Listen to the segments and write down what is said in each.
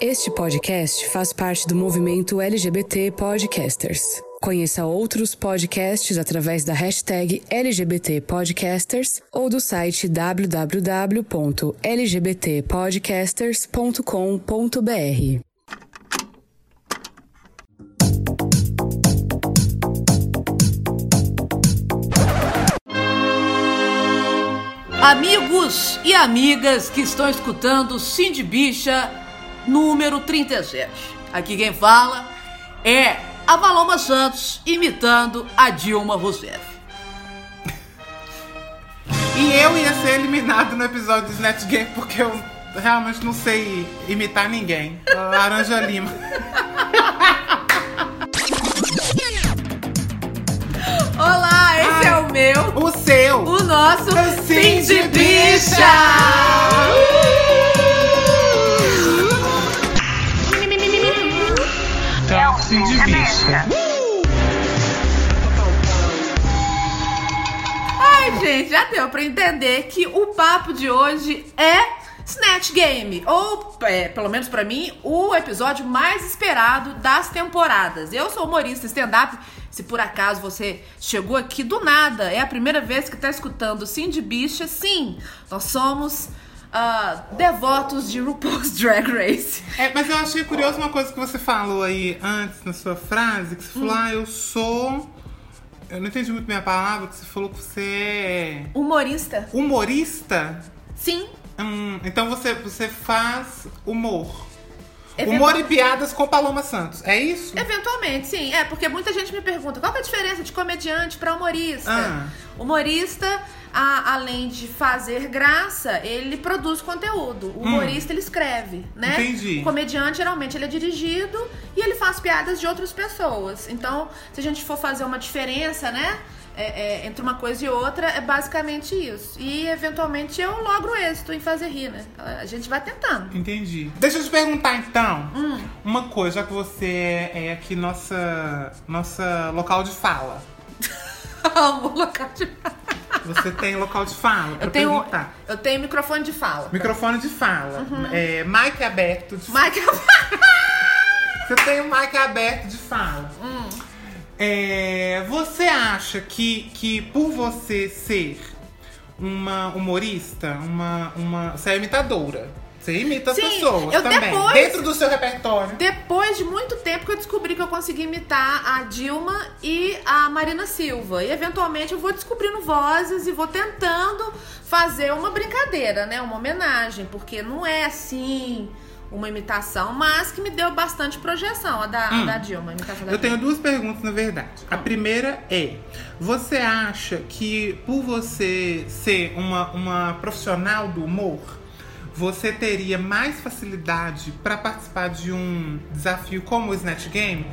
Este podcast faz parte do movimento LGBT Podcasters. Conheça outros podcasts através da hashtag LGBT Podcasters ou do site www.lgbtpodcasters.com.br. Amigos e amigas que estão escutando Cindy Bicha número 37. Aqui quem fala é a Valoma Santos imitando a Dilma Rousseff. E eu ia ser eliminado no episódio de Snatch Game porque eu realmente não sei imitar ninguém. Laranja Lima. Olá, esse é o meu, O seu! o nosso Cindy Cindy Bicha! Bicha! Ai, gente, já deu pra entender que o papo de hoje é Snatch Game, ou é, pelo menos pra mim, o episódio mais esperado das temporadas. Eu sou humorista stand-up. Se por acaso você chegou aqui do nada, é a primeira vez que tá escutando Cindy Bicha, sim, nós somos ah, devotos de RuPaul's Drag Race. É, mas eu achei curioso uma coisa que você falou aí antes na sua frase, que você falou, ah, eu sou. Eu não entendi muito bem a palavra, que você falou que você é Humorista? humorista. Sim. Hum, então você, você faz humor. Eventu- Humor e piadas com Paloma Santos. É isso? Eventualmente, sim. É, porque muita gente me pergunta qual que é a diferença de comediante pra humorista. Ah. Humorista, a- além de fazer graça, ele produz conteúdo. O humorista, ele escreve, né? Hum. Entendi. O comediante, geralmente, ele é dirigido e ele faz piadas de outras pessoas. Então, se a gente for fazer uma diferença, né? É- é, entre uma coisa e outra, é basicamente isso. E, eventualmente, eu logro êxito em fazer rir, né? A gente vai tentando. Entendi. Deixa eu te perguntar então. Hum. Uma coisa, já que você é, aqui nossa, nossa local de fala. Amo local de Você tem local de fala pra Eu tenho, perguntar. eu tenho microfone de fala. Microfone de fala. É, mic aberto de Mike, Você tem um mic aberto de fala. Hum. É, você acha que, que por você ser uma humorista, uma, uma. Você é imitadora. Você imita as Sim, pessoas eu também. depois- Dentro do seu repertório. depois de muito tempo que eu descobri que eu consegui imitar a Dilma e a Marina Silva. E eventualmente eu vou descobrindo vozes e vou tentando fazer uma brincadeira, né? Uma homenagem, porque não é assim uma imitação, mas que me deu bastante projeção, a da, a da Dilma, a imitação da Hum. Eu tenho Dilma. duas perguntas, na verdade. A primeira é: você acha que por você ser uma, uma profissional do humor, você teria mais facilidade para participar de um desafio como o Snatch Game?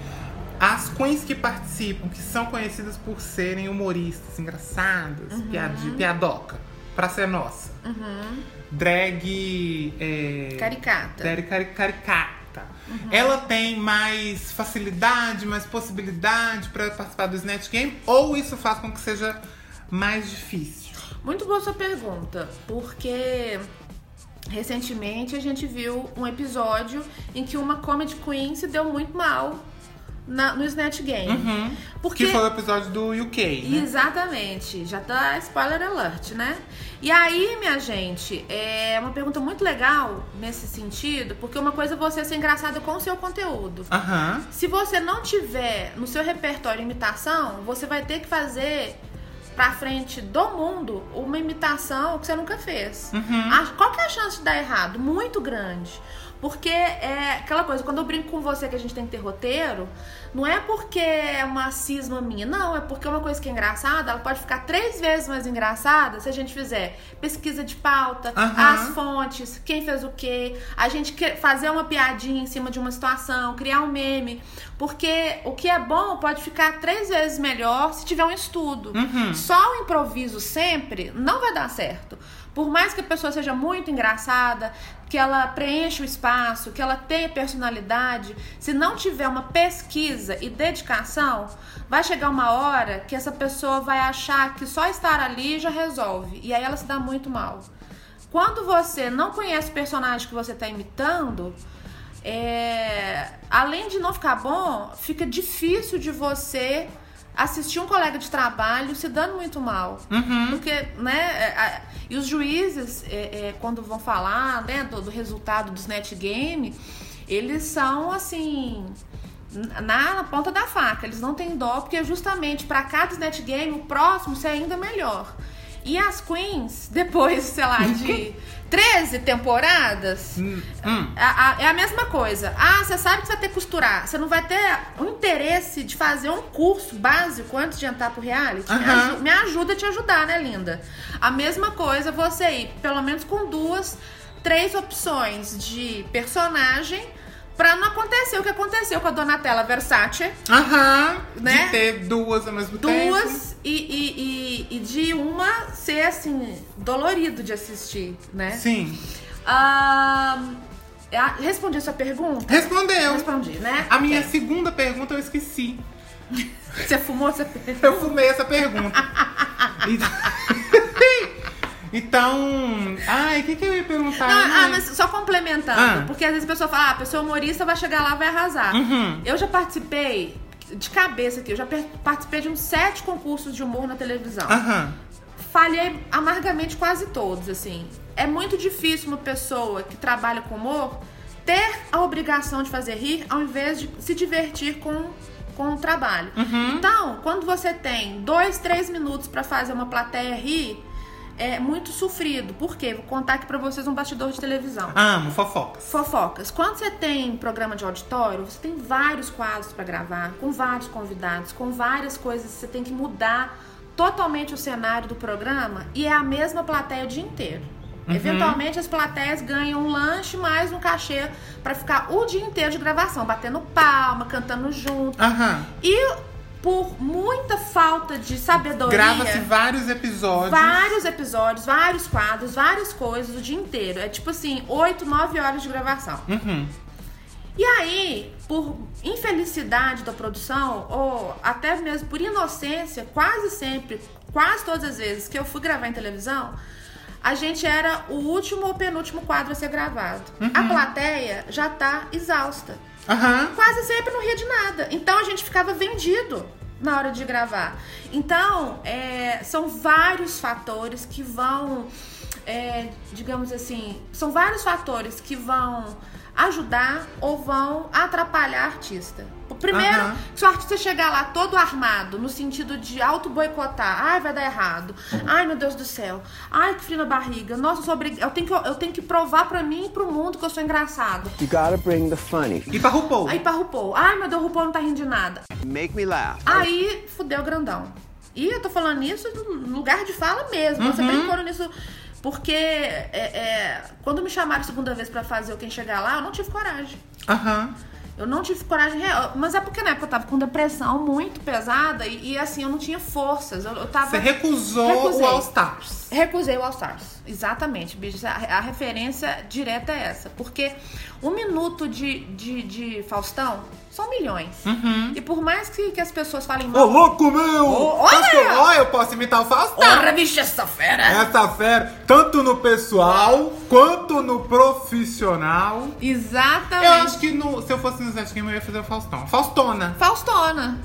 As queens que participam, que são conhecidas por serem humoristas, engraçadas, Uhum. piadi- piadoca, pra ser nossa. Drag. É, Caricata. Drag cari- caricata. Ela tem mais facilidade, mais possibilidade pra participar do Snatch Game? Ou isso faz com que seja mais difícil? Muito boa sua pergunta, porque recentemente a gente viu um episódio em que uma comedy queen se deu muito mal na- no Snatch Game. Porque Uhum. Que foi o episódio do UK, né? Exatamente, já tá spoiler alert, né? E aí, minha gente, é uma pergunta muito legal nesse sentido, porque uma coisa é você ser engraçada com o seu conteúdo. Aham. Se você não tiver no seu repertório imitação, você vai ter que fazer pra frente do mundo uma imitação que você nunca fez. A- qual que é a chance de dar errado? Muito grande. Porque é aquela coisa, quando eu brinco com você que a gente tem que ter roteiro, não é porque é uma cisma minha, não, é porque uma coisa que é engraçada, ela pode ficar três vezes mais engraçada se a gente fizer pesquisa de pauta, as fontes, quem fez o quê, a gente fazer uma piadinha em cima de uma situação, criar um meme. Porque o que é bom pode ficar três vezes melhor se tiver um estudo. Só o improviso sempre não vai dar certo. Por mais que a pessoa seja muito engraçada, que ela preencha o espaço, que ela tenha personalidade, se não tiver uma pesquisa e dedicação, vai chegar uma hora que essa pessoa vai achar que só estar ali já resolve. E aí ela se dá muito mal. Quando você não conhece o personagem que você está imitando, é, além de não ficar bom, fica difícil de você assistir um colega de trabalho se dando muito mal. Uhum. Porque, né, é, e os juízes, é, é, quando vão falar né, do, do resultado dos net game, eles são assim. Na, na ponta da faca, eles não têm dó, porque justamente para cada net game, o próximo ser ainda melhor. E as queens, depois, sei lá, de 13 temporadas, Hum. a- a- é a mesma coisa. Ah, você sabe que você vai ter que costurar. Você não vai ter o interesse de fazer um curso básico antes de entrar pro reality? Me, me ajuda a te ajudar, né, linda? A mesma coisa você ir, pelo menos com duas, três opções de personagem pra não acontecer o que aconteceu com a Donatella Versace. Aham. Né? De ter duas ao mesmo tempo. Duas e, e, e, de uma ser assim, dolorido de assistir, né? Sim. Ahn, a- respondi a sua pergunta? Respondeu. Respondi, né? A minha Ok. segunda pergunta eu esqueci. Você fumou essa pergunta? Eu fumei essa pergunta. E- então. Ai, o que, que eu ia perguntar? Não, ah, Ai. mas só complementando, Ah. porque às vezes a pessoa fala, ah, a pessoa humorista vai chegar lá vai arrasar. Uhum. Eu já participei, de cabeça aqui, eu já participei de uns sete concursos de humor na televisão. Aham. Falhei amargamente quase todos, assim. É muito difícil uma pessoa que trabalha com humor ter a obrigação de fazer rir ao invés de se divertir com, com o trabalho. Então, quando você tem dois, três minutos pra fazer uma plateia rir, é muito sofrido. Por quê? Vou contar aqui pra vocês um bastidor de televisão. Amo, fofocas. Fofocas. Quando você tem programa de auditório, você tem vários quadros pra gravar, com vários convidados, com várias coisas. Você tem que mudar totalmente o cenário do programa e é a mesma plateia o dia inteiro. Eventualmente as plateias ganham um lanche mais um cachê pra ficar o dia inteiro de gravação, batendo palma, cantando junto. Aham. E por muita falta de sabedoria. Grava-se vários episódios. Vários episódios, vários quadros, várias coisas o dia inteiro. É tipo assim, 8, 9 horas de gravação. Uhum. E aí, por infelicidade da produção, ou até mesmo por inocência, quase sempre, quase todas as vezes que eu fui gravar em televisão, a gente era o último ou penúltimo quadro a ser gravado. A plateia já tá exausta Aham. quase sempre não ria de nada. Então a gente ficava vendido na hora de gravar. Então, é, são vários fatores que vão, é, digamos assim, são vários fatores que vão ajudar ou vão atrapalhar a artista. Primeiro, Aham. se o artista chegar lá todo armado, no sentido de auto-boicotar, ai, vai dar errado, ai, meu Deus do céu, ai, que frio na barriga, nossa, eu, sou obrig... eu, tenho, que, eu tenho que provar pra mim e pro mundo que eu sou engraçado. You gotta bring the funny. E pra RuPaul. Aí pra RuPaul, ai, meu Deus, o RuPaul não tá rindo de nada. Make me laugh. Aí fudeu grandão. E eu tô falando isso no lugar de fala mesmo. Você brincando nisso. Porque é, é, quando me chamaram a segunda vez pra fazer o Quem Chegar Lá, eu não tive coragem. Aham. Eu não tive coragem real. Mas é porque na época eu tava com depressão muito pesada e, e, assim, eu não tinha forças. Eu, eu tava. Você recusou Recusei. o All Stars. Recusei o All Stars. Exatamente, bicho. A, a referência direta é essa. Porque um minuto de, de, de Faustão são milhões. E por mais que, que as pessoas falem Ô, mal. louco meu! Ô, olha! Eu- Ó, eu posso imitar o Faustão. Porra, bicho, essa fera! Essa fera, tanto no pessoal quanto no profissional. Exatamente. Eu acho que no- se eu fosse no Zé Game eu ia fazer o Faustão. Faustona. Faustona.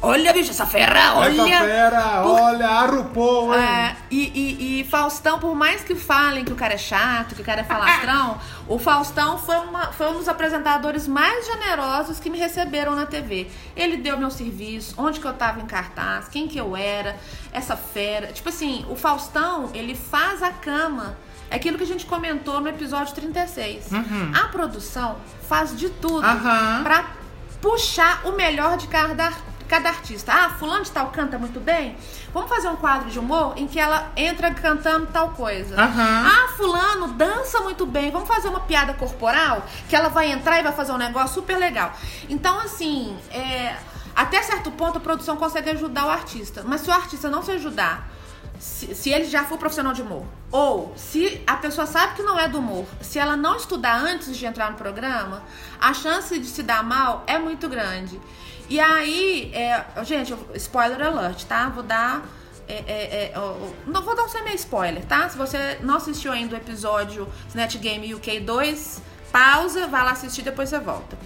Olha, bicho, essa fera, olha. Essa fera, Por- olha, a RuPaul, hein? É, e, e- e Faustão, por mais que falem que o cara é chato, que o cara é falastrão, o Faustão foi, uma- foi um dos apresentadores mais generosos que me receberam na TV. Ele deu meu serviço, onde que eu tava em cartaz, quem que eu era, essa fera. Tipo assim, o Faustão, ele faz a cama. É aquilo que a gente comentou no episódio 36. A produção faz de tudo Aham. pra puxar o melhor de cada, cada artista. Ah, fulano de tal canta muito bem? Vamos fazer um quadro de humor em que ela entra cantando tal coisa. Aham. Ah, fulano dança muito bem. Vamos fazer uma piada corporal que ela vai entrar e vai fazer um negócio super legal. Então, assim, é, até certo ponto a produção consegue ajudar o artista. Mas se o artista não se ajudar, se, se ele já for profissional de humor, ou se a pessoa sabe que não é do humor, se ela não estudar antes de entrar no programa, a chance de se dar mal é muito grande. E aí, é, gente, spoiler alert, tá? Vou dar. é, é, é, não vou dar um semi-spoiler, tá? Se você não assistiu ainda o episódio Snatch Game UK 2, pausa, vai lá assistir, depois você volta.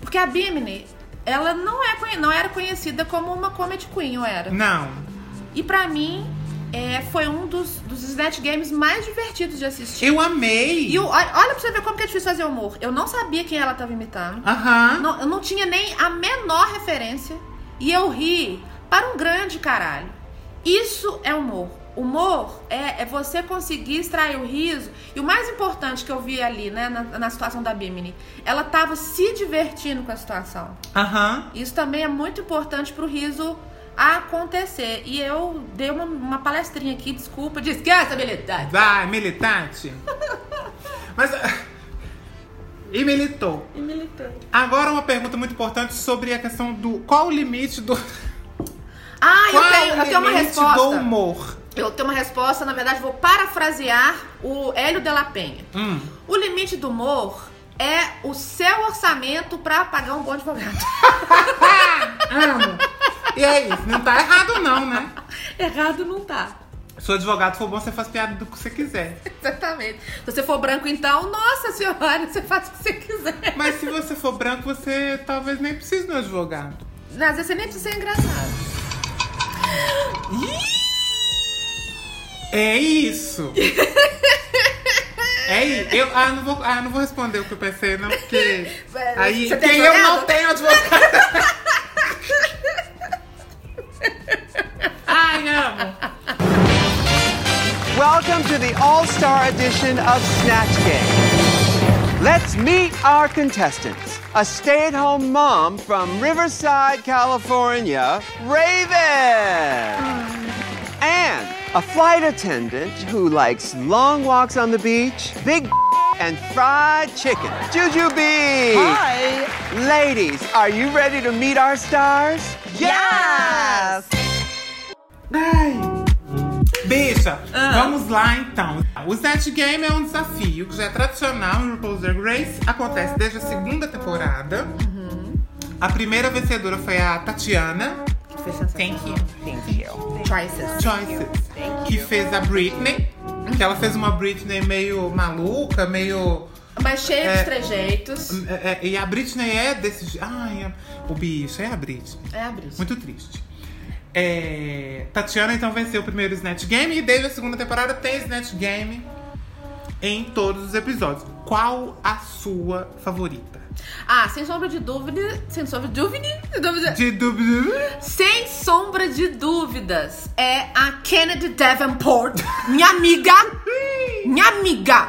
Porque a Bimini, ela não, é, não era conhecida como uma comedy queen, ou era? Não. E pra mim, é, foi um dos, dos Snatch Games mais divertidos de assistir. Eu amei. E o- olha, pra você ver como que é difícil fazer humor. Eu não sabia quem ela tava imitando. Aham. Não- eu não tinha nem a menor referência. E eu ri para um grande caralho. Isso é humor. Humor é, é você conseguir extrair o riso. E o mais importante que eu vi ali, né, na, na situação da Bimini, ela tava se divertindo com a situação. Aham. Isso também é muito importante pro riso acontecer. E eu dei uma, uma palestrinha aqui, desculpa, descansa, habilidade. Vai, militante. Mas. E militou. E militou. Agora uma pergunta muito importante sobre a questão do. Qual o limite do. Ah, eu qual tenho, o eu tenho uma resposta. do humor? Eu tenho uma resposta, na verdade, vou parafrasear o Hélio de la Penha. Hum. O limite do humor é o seu orçamento pra pagar um bom advogado. Amo. E é isso. Não tá errado, não, né? Errado não tá. Se o advogado for bom, você faz piada do que você quiser. Exatamente. Se você for branco, então, nossa senhora, você faz o que você quiser. Mas se você for branco, você talvez nem precise de um advogado. Às vezes você nem precisa ser engraçado. É isso. É isso. Eu ah, não vou, ah, não vou responder o que eu pensei, não, porque. Aí, Você tem quem eu não tenho advogado. Ai, amo. Welcome to the All Star edition of Snatch Game. Let's meet our contestants. A stay at home mom from Riverside, California, Raven. And a flight attendant who likes long walks on the beach, big and fried chicken, Jujubee. Hi. Ladies, are you ready to meet our stars? Yes. Ai. Bicha, vamos lá então. O Snatch Game é um desafio que já é tradicional no RuPaul's Drag Race. Acontece desde a segunda temporada. A primeira vencedora foi a Tatiana. Foi sensacional. Thank you. Thank you. Choices. Choices. Que fez a Britney. Que ela fez uma Britney meio maluca, meio. Mas cheio É. de trejeitos. é, é, e a Britney é desse. Ai, o bicho é a Britney. É a Brisa. Muito triste. É, Tatiana então venceu o primeiro Snatch Game e desde a segunda temporada tem Snatch Game em todos os episódios. Qual a sua favorita? Ah, sem sombra de dúvida. Sem sombra de dúvida. de dúvida De dúvida. sem sombra de dúvidas, é a Kennedy Davenport. Minha amiga. Minha amiga.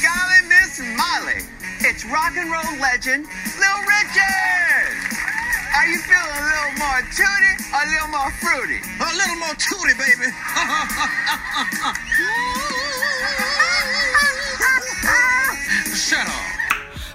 Golly, Miss Molly, it's rock and roll legend Lil Richard. Are you feeling a little more tutti or a little more fruity? A little more tooty, baby. Shut up.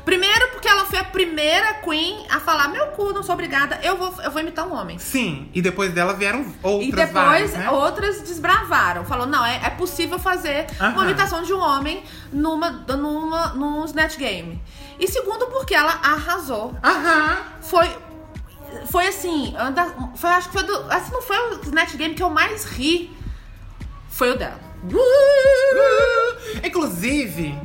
Primeiro, porque ela foi a primeira queen a falar: Meu cu, não sou obrigada, eu vou, eu vou imitar um homem. Sim, e depois dela vieram outras E depois várias, né? outras desbravaram. Falou, não, é, é possível fazer uma Aham. imitação de um homem numa, numa, num Snatch Game. E segundo, porque ela arrasou. Aham. Foi. Foi assim, anda, foi, acho que foi do. Assim, não foi o Snatch Game que eu mais ri. Foi o dela. Inclusive,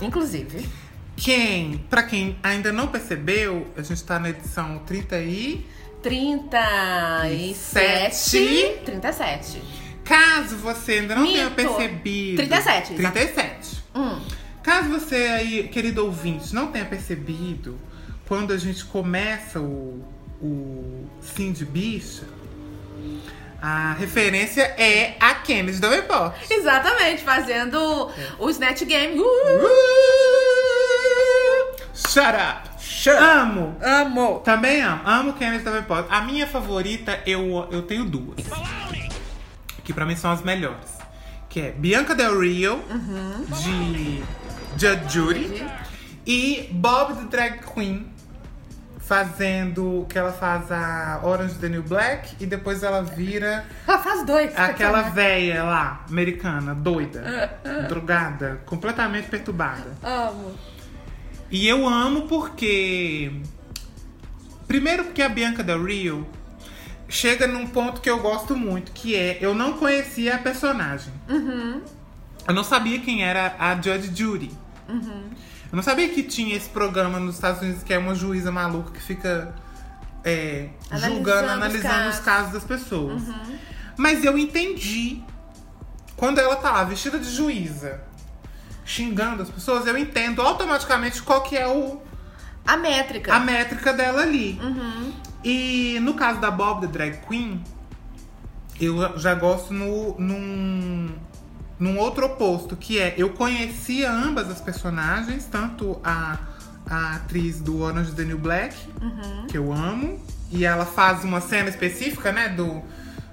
Inclusive. quem, pra quem ainda não percebeu, a gente tá na edição 30 e 37. Sete. 37. Caso você ainda não tenha Mito. percebido. 37, exato. 37. Hum. Caso você aí, querido ouvinte, não tenha percebido, quando a gente começa o, o Sim de Bicha, a referência é a Kennedy Davenport. Exatamente, fazendo o Snatch Game. Shut up! Amo! Amo! Também amo. Amo Kennedy Davenport. A minha favorita, eu, eu tenho duas. Que pra mim são as melhores. Que é Bianca Del Rio, de Judge Judy. E Bob the Drag Queen, fazendo... Que ela faz a Orange the New Black. E depois ela vira Ela faz dois. aquela véia lá, americana, doida. drogada, completamente perturbada. Amo. E eu amo porque. Primeiro, porque a Bianca Del Rio chega num ponto que eu gosto muito, que é eu não conhecia a personagem. Eu não sabia quem era a Judge Judy. Eu não sabia que tinha esse programa nos Estados Unidos que é uma juíza maluca que fica é, Analisando julgando, os analisando os casos. casos das pessoas. Mas eu entendi. Quando ela tá lá vestida de juíza, xingando as pessoas, eu entendo automaticamente qual que é o, A métrica. a métrica dela ali. E no caso da Bob, the Drag Queen, eu já gosto no, num, num outro oposto, que é eu conhecia ambas as personagens, tanto a, a atriz do Orange the New Black, que eu amo, e ela faz uma cena específica, né, do,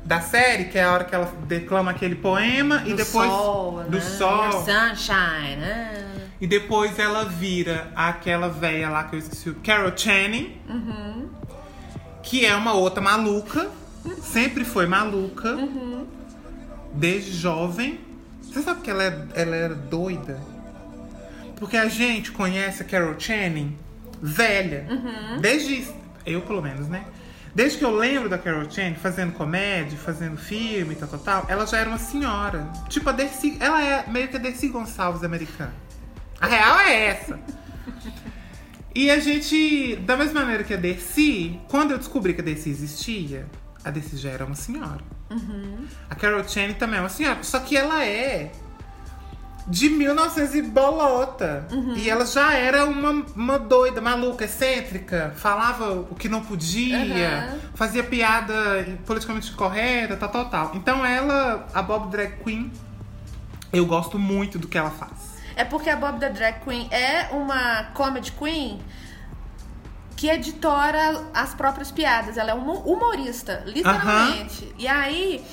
da série, que é a hora que ela declama aquele poema, e do depois sol, do né? sol. Sunshine, né? E depois ela vira aquela véia lá que eu esqueci, Carol Channing. Que é uma outra maluca. Sempre foi maluca. Desde jovem. Você sabe que ela, é- ela era doida? Porque a gente conhece a Carol Channing velha. Desde. Eu, pelo menos, né? Desde que eu lembro da Carol Channing fazendo comédia, fazendo filme e tal, tal, tal, ela já era uma senhora. Tipo a Dercy. Ela é meio que a Dercy Gonçalves americana. A real é essa. E a gente, da mesma maneira que a Dercy, quando eu descobri que a Dercy existia, a Dercy já era uma senhora. A Carol Channing também é uma senhora, só que ela é de 1900 e bolota. E ela já era uma, uma doida, maluca, excêntrica, falava o que não podia, Aham. fazia piada politicamente correta, tal, tal, tal. Então ela, a Bob Drag Queen, eu gosto muito do que ela faz. É porque a Bob the Drag Queen é uma comedy queen que editora as próprias piadas. Ela é uma humorista, literalmente. E aí,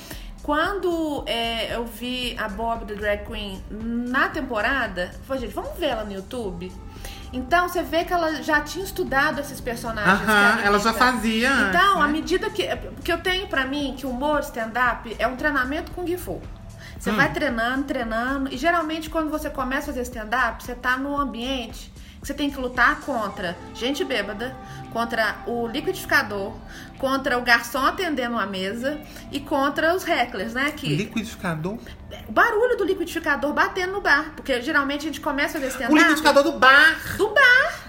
quando é, eu vi a Bob the Drag Queen na temporada, eu falei, gente, vamos ver ela no YouTube? Então, você vê que ela já tinha estudado esses personagens. Aham, ela já fazia Então, à né? medida que. Porque eu tenho pra mim que o humor stand-up é um treinamento com Fu. Você Hum. vai treinando, treinando. E geralmente, quando você começa a fazer stand-up, você tá num ambiente você tem que lutar contra gente bêbada, contra o liquidificador, contra o garçom atendendo uma mesa e contra os hecklers, né? Que Liquidificador? o barulho do liquidificador batendo no bar. Porque geralmente a gente começa a fazer O liquidificador do bar. do bar.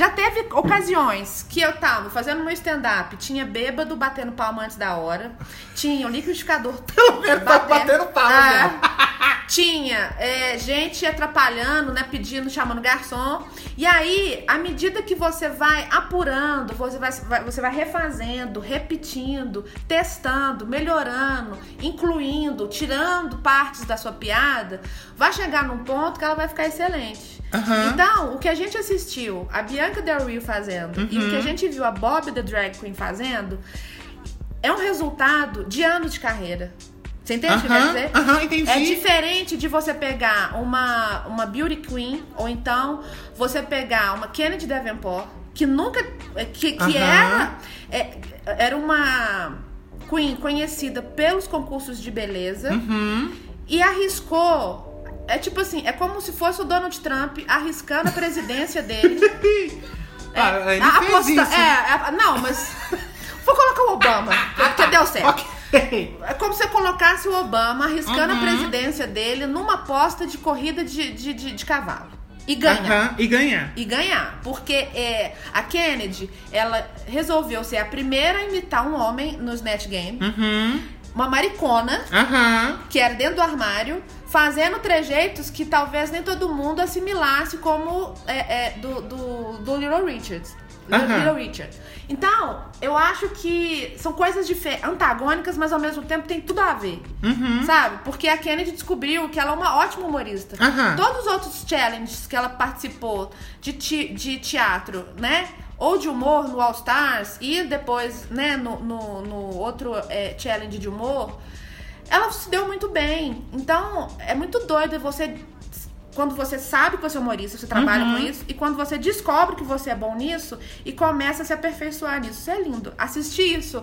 Já teve ocasiões que eu tava fazendo meu stand-up, tinha bêbado batendo palma antes da hora, tinha o liquidificador Pelo menos tá batendo palma, Ah, tinha é, gente atrapalhando, né, pedindo, chamando garçom. E aí, à medida que você vai apurando, você vai, vai- você vai refazendo, repetindo, testando, melhorando, incluindo, tirando partes da sua piada, vai chegar num ponto que ela vai ficar excelente. Aham. Então, o que a gente assistiu, a Bianca Del Rio fazendo, e Uhum. o que a gente viu a Bob the Drag Queen fazendo, é um resultado de anos de carreira. Você entende o que Aham, dizer? aham, entendi. É diferente de você pegar uma, uma Beauty Queen, ou então você pegar uma Kennedy Davenport, que nunca. que, que Aham. era, é, era uma Queen conhecida pelos concursos de beleza Uhum. e arriscou. É tipo assim, é como se fosse o Donald Trump arriscando a presidência dele. Ah, ele a fez aposta- isso. É, é, não, mas. Vou colocar o Obama, porque deu certo. Ok. É como se você colocasse o Obama arriscando Uhum. a presidência dele numa aposta de corrida de, de, de, de cavalo. E ganhar. Aham, E ganhar. E ganhar. Porque é, a Kennedy, ela resolveu ser a primeira a imitar um homem no Snatch Game. Uhum. Uma maricona, Aham. que era dentro do armário, fazendo trejeitos que talvez nem todo mundo assimilasse como é, é, do, do, do Little Richard. Aham. Little Richard. Então, eu acho que são coisas antagônicas, mas ao mesmo tempo tem tudo a ver. Uhum. Sabe? Porque a Kennedy descobriu que ela é uma ótima humorista. Aham. Todos os outros challenges que ela participou de, ti- de teatro, né? Ou de humor no All Stars e depois, né, no, no, no outro é, challenge de humor, ela se deu muito bem. Então, é muito doido você. Quando você sabe que você é humorista, você trabalha com isso, e quando você descobre que você é bom nisso e começa a se aperfeiçoar nisso. Isso é lindo. Assistir isso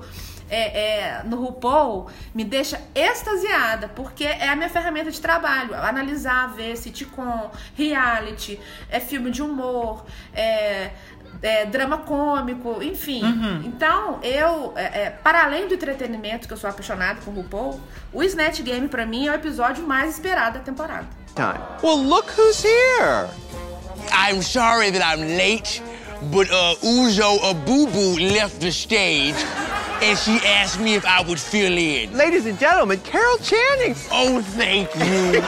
é, é, no RuPaul me deixa extasiada, porque é a minha ferramenta de trabalho. Analisar, ver sitcom, reality, é filme de humor, é, é, drama cômico, enfim. Então, eu, é, é, para além do entretenimento, que eu sou apaixonada por RuPaul, o Snatch Game, pra mim, é o episódio mais esperado da temporada. Time. Well, look who's here. I'm sorry that I'm late, but uh, Uzo Abubu left the stage, and she asked me if I would fill in. Ladies and gentlemen, Carol Channing. Oh, thank you.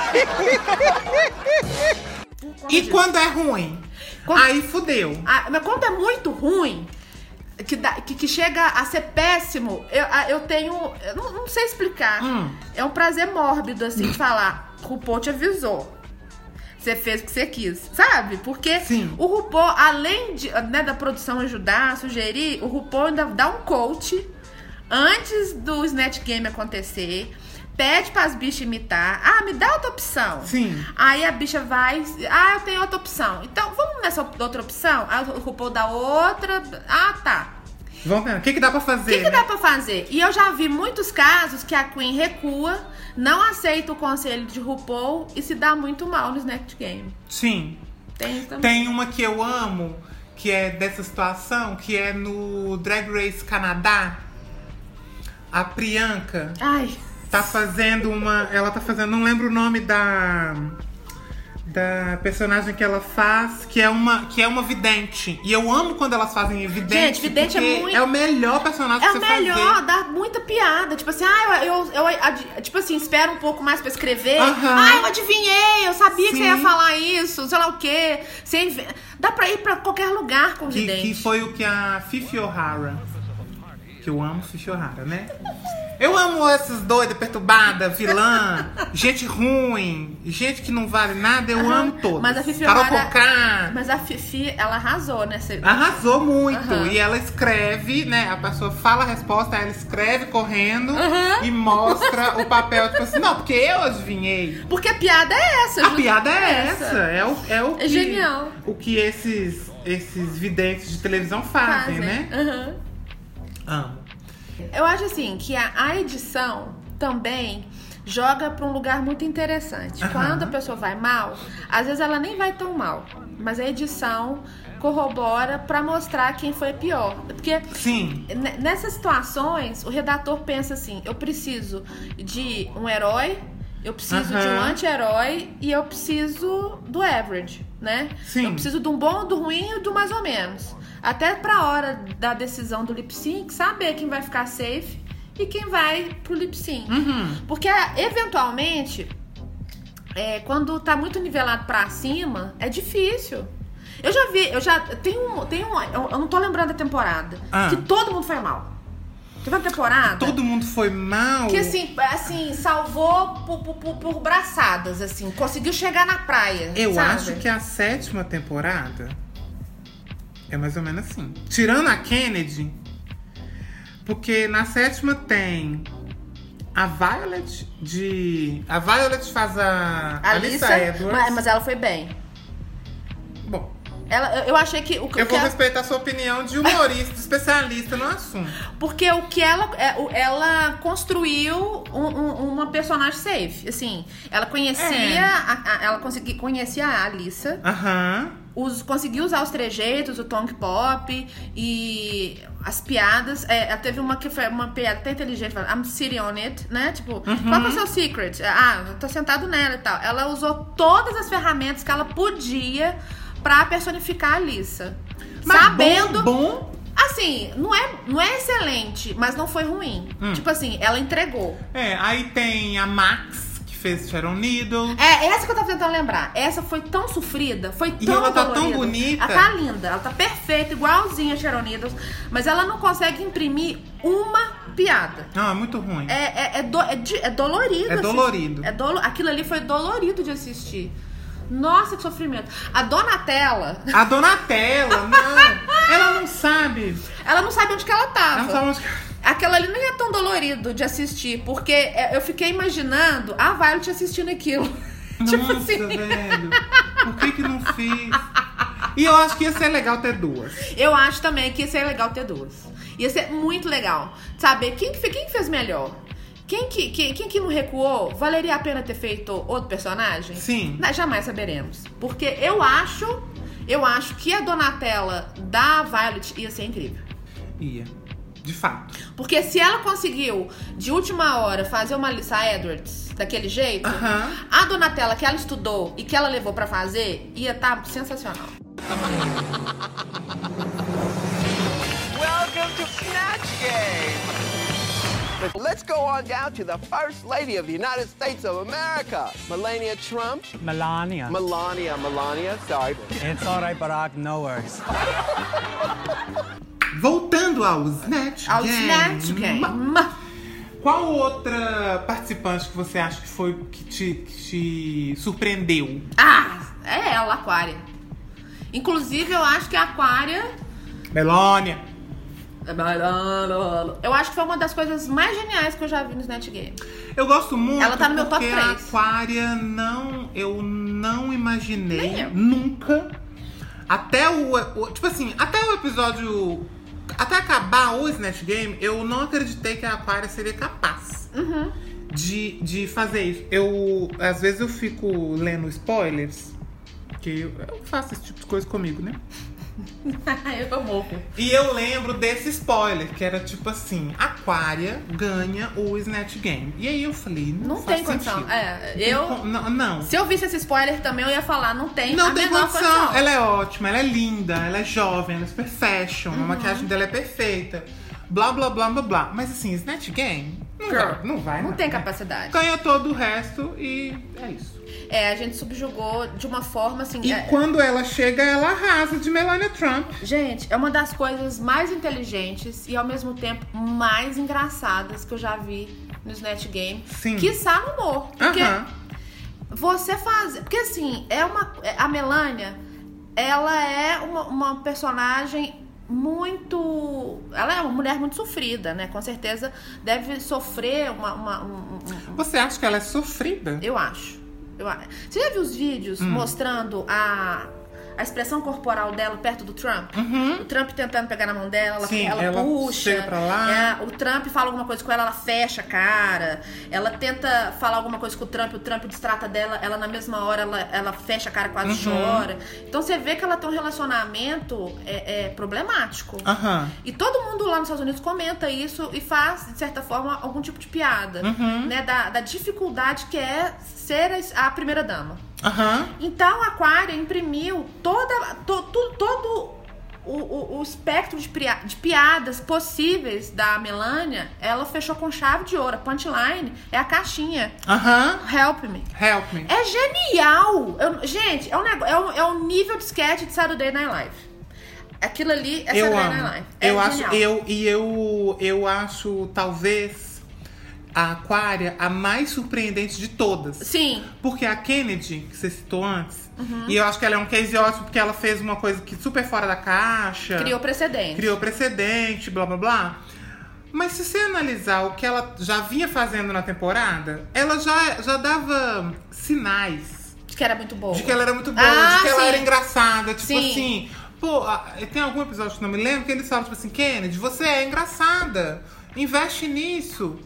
E quando é ruim? Quando- Aí fudeu. Ah, mas quando é muito ruim, que, dá- que, que chega a ser péssimo, eu, eu tenho. Eu não, não sei explicar. Hum. É um prazer mórbido, assim, de falar. RuPaul te avisou. Você fez o que você quis, sabe? Porque Sim. o RuPaul, além de, né, da produção ajudar, sugerir, o RuPaul ainda dá um coach antes do Snatch Game acontecer. Pede pras bichas imitar. Ah, me dá outra opção. Sim. Aí a bicha vai. Ah, eu tenho outra opção. Então, vamos nessa outra opção? Aí o RuPaul dá outra. Ah, tá. Vamos ver. O que, que dá pra O fazer? que, que né? dá pra fazer? E eu já vi muitos casos que a Queen recua, não aceita o conselho de RuPaul e se dá muito mal no Snatch Game. Sim. Tem também. Tem uma que eu amo, que é dessa situação, que é no Drag Race Canadá. A Priyanka Ai, tá fazendo uma. Ela tá fazendo. Não lembro o nome da. Da personagem que ela faz, que é uma, que é uma vidente. E eu amo quando elas fazem vidente. Gente, vidente é muito- É o melhor personagem é que o você melhor, fazer. dá muita piada. Tipo assim, ah, eu, eu, eu ad- tipo assim, espera um pouco mais pra escrever. Aham. Ah, eu adivinhei, eu sabia que você ia Sim. falar isso, sei lá o quê. Você inve- Dá pra ir pra qualquer lugar com Que, vidente. que foi o que a Fifi O'Hara. Que eu amo Fifi O'Hara, né? Eu amo essas doidas, perturbadas, vilã, gente ruim, gente que não vale nada, eu amo todas. Mas a Fifi Carol Conká Mas a Fifi, ela arrasou nessa. arrasou muito. Aham. E ela escreve, né? A pessoa fala a resposta, ela escreve correndo Aham. e mostra o papel, tipo assim, não, porque eu adivinhei. Porque a piada é essa. A piada é essa. É o, é o É que, genial. O que esses, esses videntes de televisão fazem, Fazem. né? Aham. Amo. Eu acho assim que a, a edição também joga pra um lugar muito interessante. Aham. Quando a pessoa vai mal, às vezes ela nem vai tão mal, mas a edição corrobora pra mostrar quem foi pior. Porque Sim. ne- nessas situações, o redator pensa assim: eu preciso de um herói, eu preciso de um anti-herói e eu preciso do average, né? Sim. Eu preciso de um bom, do ruim e do mais ou menos. Até pra hora da decisão do lip sync, saber quem vai ficar safe e quem vai pro lip sync. Uhum. Porque eventualmente, é, quando tá muito nivelado pra cima, é difícil. Eu já vi, eu já. Tem um. Tem um eu, eu não tô lembrando da temporada. Ah. Que todo mundo foi mal. Teve uma temporada. Todo mundo foi mal. Que assim, assim, salvou por, por, por- por braçadas, assim, conseguiu chegar na praia. Eu sabe? acho que a sétima temporada é mais ou menos assim. Tirando a Kennedy, porque na sétima tem a Violet de. A Violet faz a. A Alissa Alissa, Edwards. mas, mas ela foi bem. Bom, Ela, eu- achei que o que eu vou ela- respeitar a sua opinião de humorista, de especialista no assunto. Porque o que ela. é, Ela construiu um- um- uma personagem safe. Assim, ela conhecia. É. a- a- ela conseguia, conhecia a Alissa. Aham. Os, conseguiu usar os trejeitos, o tongue pop e as piadas. É, teve uma que foi uma piada até inteligente, falando, I'm sitting on it, né? Tipo, qual que é o seu secret? Ah, eu tô sentado nela e tal. Ela usou todas as ferramentas que ela podia pra personificar a Alissa. Mas Sabendo. Bom, bom, Assim, não é, não é excelente, mas não foi ruim. Hum. Tipo assim, ela entregou. É, aí tem a Max, fez Sharon Needle. É, essa que eu tava tentando lembrar. Essa foi tão sofrida, foi E tão ela tá tão dolorida. bonita. Ela tá linda, ela tá perfeita, igualzinha a Sharon Needles, mas ela não consegue imprimir uma piada. Não, é muito ruim. É, é, é, do- é de- é dolorido. É assistir. dolorido. É dolo- Aquilo ali foi dolorido de assistir. Nossa, que sofrimento. A Donatella, A Donatella, não. Ela não sabe. ela não sabe onde que ela tava. Ela não sabe onde... Aquela ali nem é tão dolorido de assistir, porque é, eu fiquei imaginando a Violet assistindo aquilo. tipo Nossa, assim. velho. Por que que não fiz? E eu acho que ia ser legal ter duas. Eu acho também que ia ser legal ter duas. Ia ser muito legal. Saber quem, quem que fez melhor. Quem que, que- quem que não recuou, valeria a pena ter feito outro personagem? Sim. Nós jamais saberemos. Porque eu acho, eu acho que a Donatella da Violet ia ser incrível. Ia. De fato. Porque se ela conseguiu, de última hora, fazer uma Lisa Edwards daquele jeito, Aham. a Donatella que ela estudou e que ela levou pra fazer, ia estar sensacional. Welcome to Snatch Game! Let's go on down to the First Lady of the United States of America, Melania Trump. Melania. Melania, Melania, sorry. it's alright, Barack, no worries. Voltando ao Snatch Ao Game. Snatch Game. Qual outra participante que você acha que foi que te, que te surpreendeu? Ah, é ela, Aquária. Inclusive, eu acho que a Aquária. Melônia. Eu acho que foi uma das coisas mais geniais que eu já vi no Snatch Game. Eu gosto muito Ela tá no meu top porque a três. Aquária não, eu não imaginei nunca até o, o- tipo assim, até o episódio até acabar o Snatch Game, eu não acreditei que a Aquária seria capaz Uhum. de, de fazer isso. Eu às vezes eu fico lendo spoilers, que eu faço esse tipo de coisa comigo, né? eu morro. E eu lembro desse spoiler, que era tipo assim: Aquária ganha o Snatch Game. E aí eu falei, não, Não tem condição. É, Não eu. Não, não. Se eu visse esse spoiler também, eu ia falar, não tem Não tem menor condição. Ela é ótima, ela é linda, ela é jovem, ela é super fashion, Uhum. a maquiagem dela é perfeita. Blá, blá, blá, blá, blá. Mas assim, Snatch Game, não Girl, vai, não vai. não né? tem capacidade. Ganha todo o resto e é isso. É, a gente subjugou de uma forma assim. E é- quando ela chega, ela arrasa de Melania Trump. Gente, é uma das coisas mais inteligentes e ao mesmo tempo mais engraçadas que eu já vi no Snatch Game. Sim. Quiçá no humor. Porque Aham. você faz. Porque assim, é uma. A Melania, ela é uma, uma personagem muito. Ela é uma mulher muito sofrida, né? Com certeza deve sofrer uma. uma- um- um- um- Você acha que ela é sofrida? eu acho. Você já viu os vídeos Hum. mostrando a, a expressão corporal dela perto do Trump? O Trump tentando pegar na mão dela, ela, Uhum. Sim, ela, ela puxa. É, o Trump fala alguma coisa com ela, ela fecha a cara. Ela tenta falar alguma coisa com o Trump, o Trump distrata dela, ela na mesma hora ela, ela fecha a cara, quase Uhum. chora. Então você vê que ela tem um relacionamento é, é, problemático. Aham. E todo mundo lá nos Estados Unidos comenta isso e faz, de certa forma, algum tipo de piada. Uhum. Né? Da, da dificuldade que é ser a primeira dama. Aham. Então a Aquária imprimiu toda, to- tu- todo o, o- o espectro de, de piadas possíveis da Melania. Ela fechou com chave de ouro. A punchline é a caixinha. Aham. Help me. Help me. É genial! Eu- gente, é um, é, um, é um nível de sketch de Saturday Night Live. Aquilo ali é eu Saturday amo. Night Live. É eu acho, genial. eu e eu eu acho talvez a Aquária a mais surpreendente de todas. Sim. Porque a Kennedy, que você citou antes, Uhum. e eu acho que ela é um case ótimo porque ela fez uma coisa que super fora da caixa. Criou precedente. criou precedente, blá blá blá. Mas se você analisar o que ela já vinha fazendo na temporada, ela já, já dava sinais De que era muito boa. de que ela era muito boa, Ah, de que ela sim. era engraçada. Tipo Sim. assim, pô, tem algum episódio que não me lembro que eles falam, tipo assim, Kennedy, você é engraçada. Investe nisso.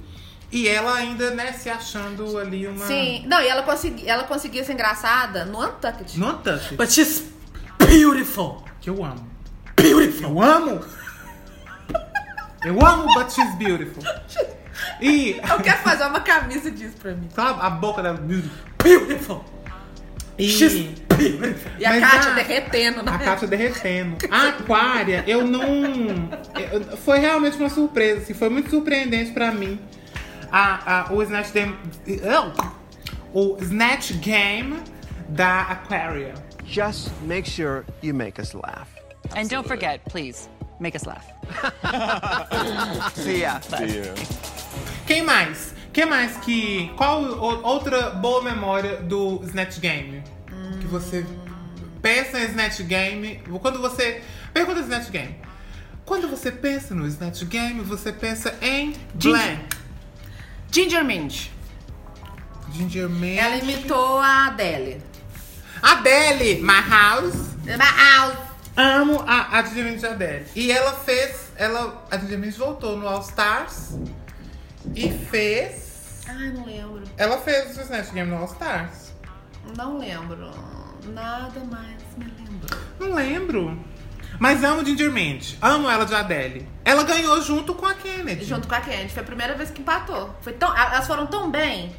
E ela ainda, né, se achando ali uma. Sim. Não, e ela, consegui, ela conseguia ser engraçada no Untucked. No Untucked, But she's beautiful. que eu amo. Beautiful. Eu amo! Eu amo But She's Beautiful. E Eu quero fazer uma camisa disso pra mim. sabe, a boca dela. beautiful. E, She's beautiful. E a Mas Kátia a- derretendo, né? A Kátia derretendo. A Aquária, eu não. eu- Foi realmente uma surpresa, assim, foi muito surpreendente pra mim. A, a- o Snatch Game. O Snatch Game da Aquaria. Just make sure you make us laugh. And don't forget, please, make us laugh. See ya. Quem mais? Quem mais que. Qual outra boa memória do Snatch Game? Que você pensa em Snatch Game. Quando você. Pergunta Snatch Game. Quando você pensa no Snatch Game, você pensa em blank. Ginger Mint. Ginger Man. Ela imitou a Adele. Adele, My House. Ah, Amo a, a Ginger Mint de Adele. E ela fez. Ela, a Ginger Mint voltou no All Stars. E fez. Ai, não lembro. Ela fez o Snatch Game no All Stars. Não lembro. Nada mais me lembro. Não lembro. Mas amo Ginger Mint. Amo ela de Adele. Ela ganhou junto com a Kennedy. Junto com a Kennedy. Foi a primeira vez que empatou. Foi tão, elas foram tão bem.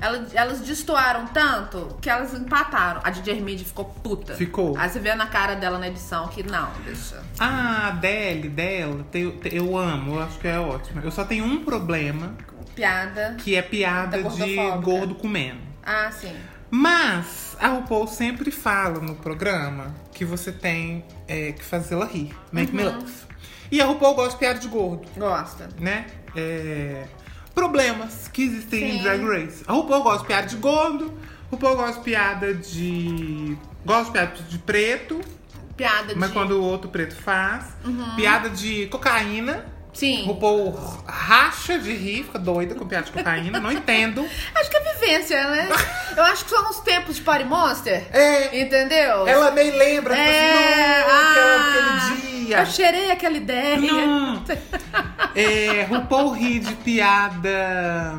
Elas, elas destoaram tanto que elas empataram. A Ginger Mid ficou puta. Ficou. Aí você vê na cara dela na edição que não, deixa. A Adele dela, tem- eu amo, eu acho que é ótima. Eu só tenho um problema, Piada. que é piada Da de gordo comendo. Ah, sim. Mas a RuPaul sempre fala no programa que você tem é, que fazê-la rir. Make Uhum. me laugh. E a RuPaul gosta de piada de gordo, Gosta. né? É, problemas que existem em Sim. Drag Race. A RuPaul gosta de piada de gordo, a RuPaul gosta de piada de... Gosta de piada de preto, Piada mas de. quando o outro preto faz. Uhum. Piada de cocaína. Sim. RuPaul racha de rir, fica doida com piada de cocaína, não entendo. Acho que é vivência, né? Eu acho que são os tempos de Party Monster. É. Entendeu? Ela meio lembra, tipo É, assim, "Não, ah, aquele dia. Eu cheirei aquela ideia. Não. É, RuPaul ri de piada.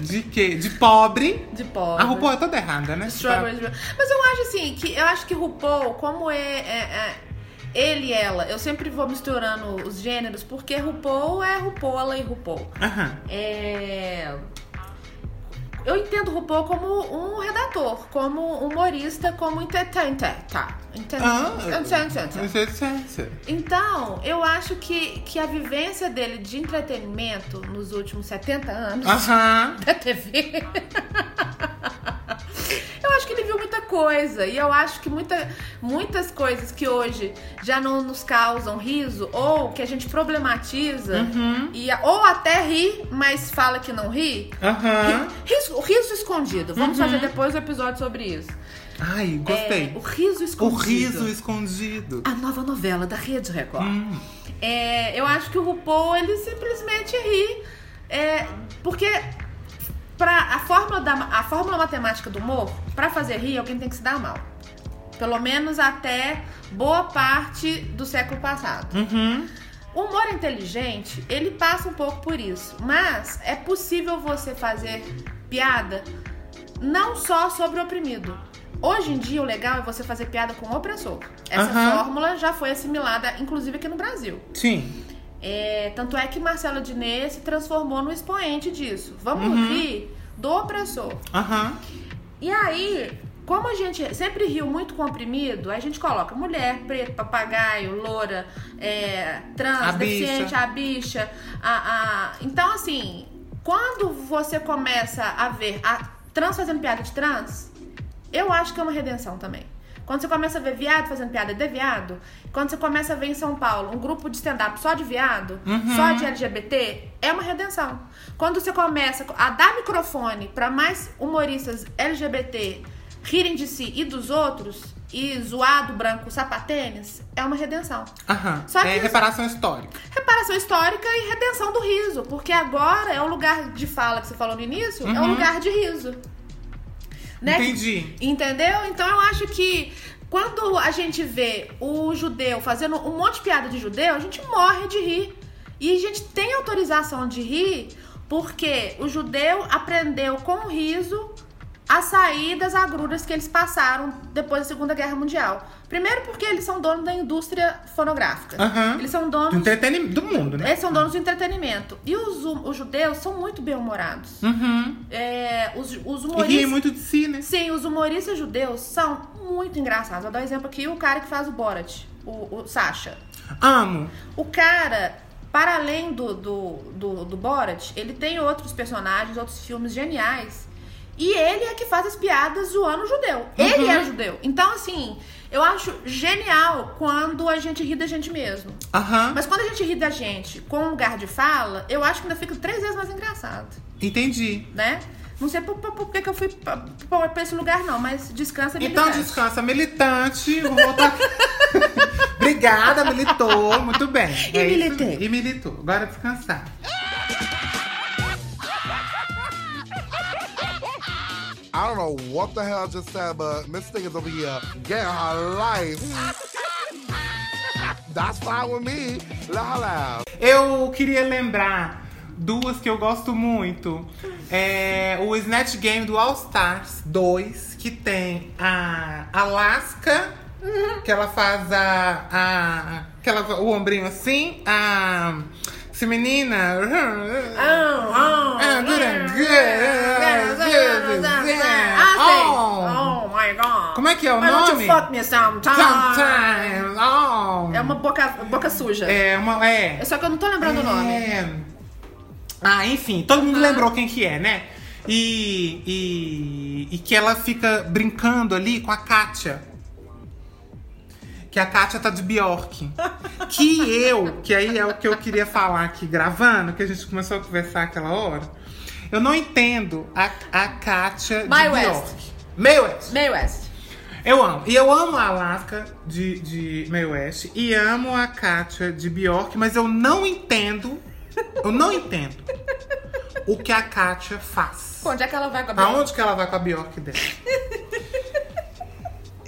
De quê? De pobre. De pobre. A RuPaul é toda errada, né? Strawberry. Mas eu acho assim, que eu acho que RuPaul, como é, é- é ele e ela, eu sempre vou misturando os gêneros, porque RuPaul é RuPaul, e RuPaul. Aham. É... Eu entendo RuPaul como um redator, como humorista, como entertainer, tá? Ah. Então, eu acho que, que a vivência dele de entretenimento nos últimos 70 anos Aham. da TV. Coisa. E eu acho que muita, muitas coisas que hoje já não nos causam riso, ou que a gente problematiza, Uhum. e, ou até ri, mas fala que não ri. Aham. Riso, riso escondido. Vamos Uhum. fazer depois um episódio sobre isso. Ai, gostei. É, o riso o escondido. riso escondido. A nova novela da Rede Record. Hum. É, eu acho que o RuPaul, ele simplesmente ri. é, porque pra a, fórmula da, a fórmula matemática do humor, pra fazer rir, alguém tem que se dar mal. Pelo menos até boa parte do século passado. Uhum. O humor inteligente, ele passa um pouco por isso. Mas é possível você fazer piada não só sobre o oprimido. Hoje em dia, o legal é você fazer piada com o opressor. Essa Aham. fórmula já foi assimilada, inclusive aqui no Brasil. Sim. É, tanto é que Marcelo Diné se transformou no expoente disso. Vamos Uhum. rir do opressor. Aham. E aí, como a gente sempre riu muito com o oprimido, aí a gente coloca mulher, preto, papagaio, loura, é, trans, A deficiente, bicha. a bicha. A, a- Então, assim, quando você começa a ver a trans fazendo piada de trans, eu acho que é uma redenção também. Quando você começa a ver viado fazendo piada de viado, quando você começa a ver em São Paulo um grupo de stand-up só de viado, Uhum. só de LGBT, é uma redenção. Quando você começa a dar microfone para mais humoristas LGBT rirem de si e dos outros, e zoar do branco sapatênis, é uma redenção. Aham. Só que é isso- reparação histórica. Reparação histórica e redenção do riso, porque agora é o lugar de fala que você falou no início, é um Uhum. lugar de riso. Né? Entendi. Entendeu? Então eu acho que quando a gente vê o judeu fazendo um monte de piada de judeu, a gente morre de rir. E a gente tem autorização de rir porque o judeu aprendeu com o riso a sair das agruras que eles passaram depois da Segunda Guerra Mundial. Primeiro porque eles são donos da indústria fonográfica. Aham. Eles são Do donos entretenimento do mundo, né? eles são donos do entretenimento. E os, hum- os judeus são muito bem-humorados. Uhum. É, os, os E humoristas. riem muito de si, né? Sim, os humoristas judeus são muito engraçados. Vou dar um exemplo aqui: o cara que faz o Borat, o, o Sasha. Amo. O cara, para além do, do, do, do Borat, ele tem outros personagens, outros filmes geniais. E ele é que faz as piadas zoando o judeu. Ele é judeu. Então, assim, eu acho genial quando a gente ri da gente mesmo. Aham. Mas quando a gente ri da gente com um lugar de fala, eu acho que ainda fica três vezes mais engraçado, Entendi. né? Não sei por, por, por que, que eu fui pra, esse lugar, não, mas descansa Então militante. descansa, militante. Vou voltar. Obrigada, militou. Muito bem. E É mesmo. E militou. Agora descansar. I don't know what the hell I just said, but Miss Thing is over here getting her life. That's fine with me. Let her laugh. Eu queria lembrar duas que eu gosto muito. É o Snatch Game do All Stars 2, que tem a Alaska que ela faz a. a que ela, o ombrinho assim, a. Se menina. Ah, Ah. Ah, sei. Oh. Oh my god. Como é que é o Why don't nome? you fuck me sometime? Sometimes. Oh. É uma boca, boca suja. É uma. É. É Só que eu não tô lembrando o nome. É. Ah, enfim, todo mundo lembrou quem que é, né? E, e, e que ela fica brincando ali com a Kátia. Que a Kátia tá de Bjork. Que eu, que aí é o que eu queria falar aqui gravando, que a gente começou a conversar aquela hora. Eu não entendo a, a Kátia de Bjork. West. Mae West. Mae West. Eu amo. E eu amo a Alaska de, de Mae West. E amo a Kátia de Bjork, mas eu não entendo. Eu não entendo o que a Kátia faz. Onde é que ela vai com a Bjork? Aonde que ela vai com a Bjork dela?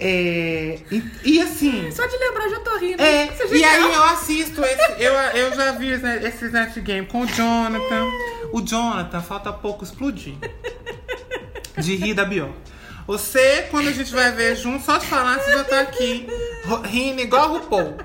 É, e, e assim. Só de lembrar, já tô rindo. É, e aí eu assisto esse. Eu, eu já vi esse, esse Net Game com o Jonathan. O Jonathan, falta pouco explodir. De rir da Bjork. Você, quando a gente vai ver junto, só de falar, você já tá aqui rindo igual o RuPaul.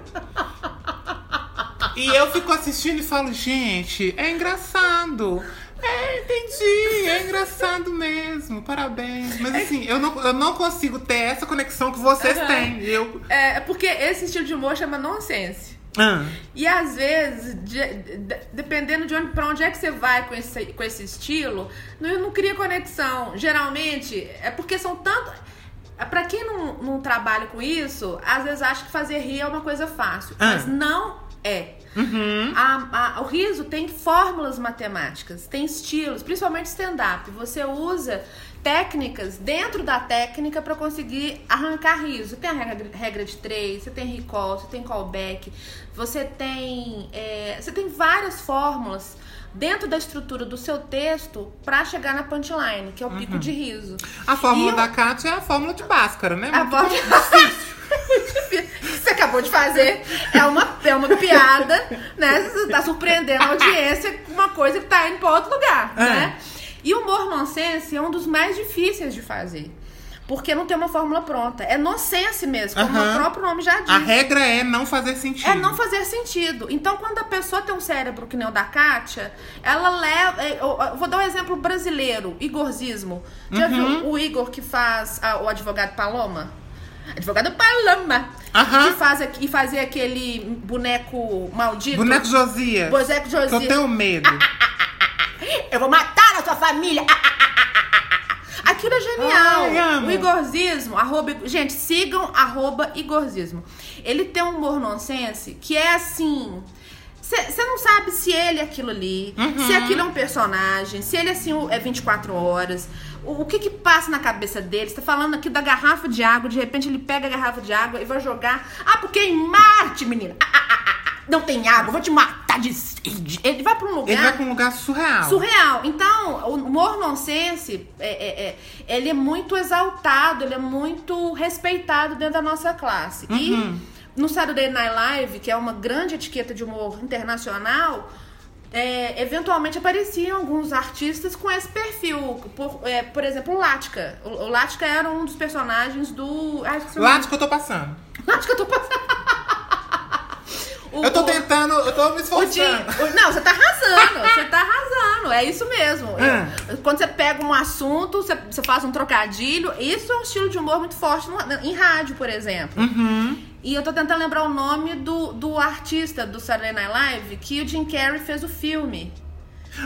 E eu fico assistindo e falo, gente, é engraçado. É, entendi, é engraçado mesmo, parabéns. Mas assim, eu não, eu não consigo ter essa conexão que vocês Aham. têm. Eu, É, porque esse estilo de humor chama nonsense. ah, E às vezes, de- de- dependendo de onde, pra onde é que você vai com esse, com esse estilo, não, não cria conexão. Geralmente, é porque são tanto. Pra quem não, não trabalha com isso, às vezes acha que fazer rir é uma coisa fácil. Ah. Mas não é. Uhum. A- a- o riso tem fórmulas matemáticas, tem estilos, principalmente stand-up. Você usa técnicas dentro da técnica para conseguir arrancar riso. Tem a regra, regra de três, você tem recall, você tem callback, você tem, é, você tem várias fórmulas dentro da estrutura do seu texto para chegar na punchline, que é o pico de riso. a fórmula E da eu- Kátia é a fórmula de Bhaskara, né? a fórmula... Você acabou de fazer é uma, é uma piada, né? Você tá surpreendendo a audiência com uma coisa que tá indo pra outro lugar, É. né? E o humor nonsense é um dos mais difíceis de fazer. Porque não tem uma fórmula pronta. É nonsense mesmo, como Aham. o próprio nome já diz. A regra é não fazer sentido. É não fazer sentido. Então, quando a pessoa tem um cérebro que nem o da Kátia, ela leva. é, Eu, vou dar um exemplo brasileiro: Igorzismo. Já Uhum. viu o Igor que faz ah, o advogado Paloma? Advogado Paloma. Aham. Que faz aqui, fazia aquele boneco maldito. Boneco Josias. Boneco Que eu Josias. tenho medo. Eu vou matar a sua família. Ah, ah, ah, ah, ah, ah. Aquilo é genial. Ai, o Igorzismo, arroba, gente, sigam arroba Igorzismo. Ele tem um humor nonsense que é assim. Você não sabe se ele é aquilo ali, Uhum. se aquilo é um personagem, se ele assim é 24 horas. O, o que que passa na cabeça dele? Você tá falando aqui da garrafa de água, de repente ele pega a garrafa de água e vai jogar. Ah, porque em Marte, menina. Ah, ah, ah, ah, não tem água, vou te matar de sede. Ele vai pra um lugar. Ele vai pra um lugar surreal. Surreal. Então, o humor nonsense, é, é, é, ele é muito exaltado, ele é muito respeitado dentro da nossa classe. Uhum. E no Saturday Night Live, que é uma grande etiqueta de humor internacional, é, eventualmente apareciam alguns artistas com esse perfil. Por, é, por exemplo, o Latka. O, o Latka era um dos personagens do... Ah, que eu tô passando. Latka eu tô passando. O- Eu tô tentando, eu tô me esforçando. o- Não, você tá arrasando, você tá arrasando, é isso mesmo. Ah. Eu- quando você pega um assunto, você, você faz um trocadilho, isso é um estilo de humor muito forte no- em rádio, por exemplo. Uhum. E eu tô tentando lembrar o nome do, do artista do Saturday Night Live que o Jim Carrey fez o filme.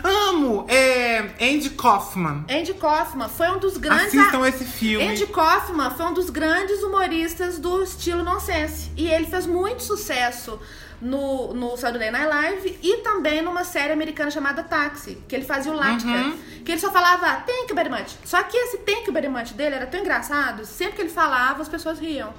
Amo! É Andy Kaufman. Andy Kaufman foi um dos grandes. Assistam esse filme. Andy Kaufman foi um dos grandes humoristas do estilo nonsense. E ele fez muito sucesso no, no Saturday Night Live e também numa série americana chamada Taxi, que ele fazia o Latka. Uhum. Que ele só falava thank you very much. Só que esse thank you very much dele era tão engraçado, sempre que ele falava, as pessoas riam.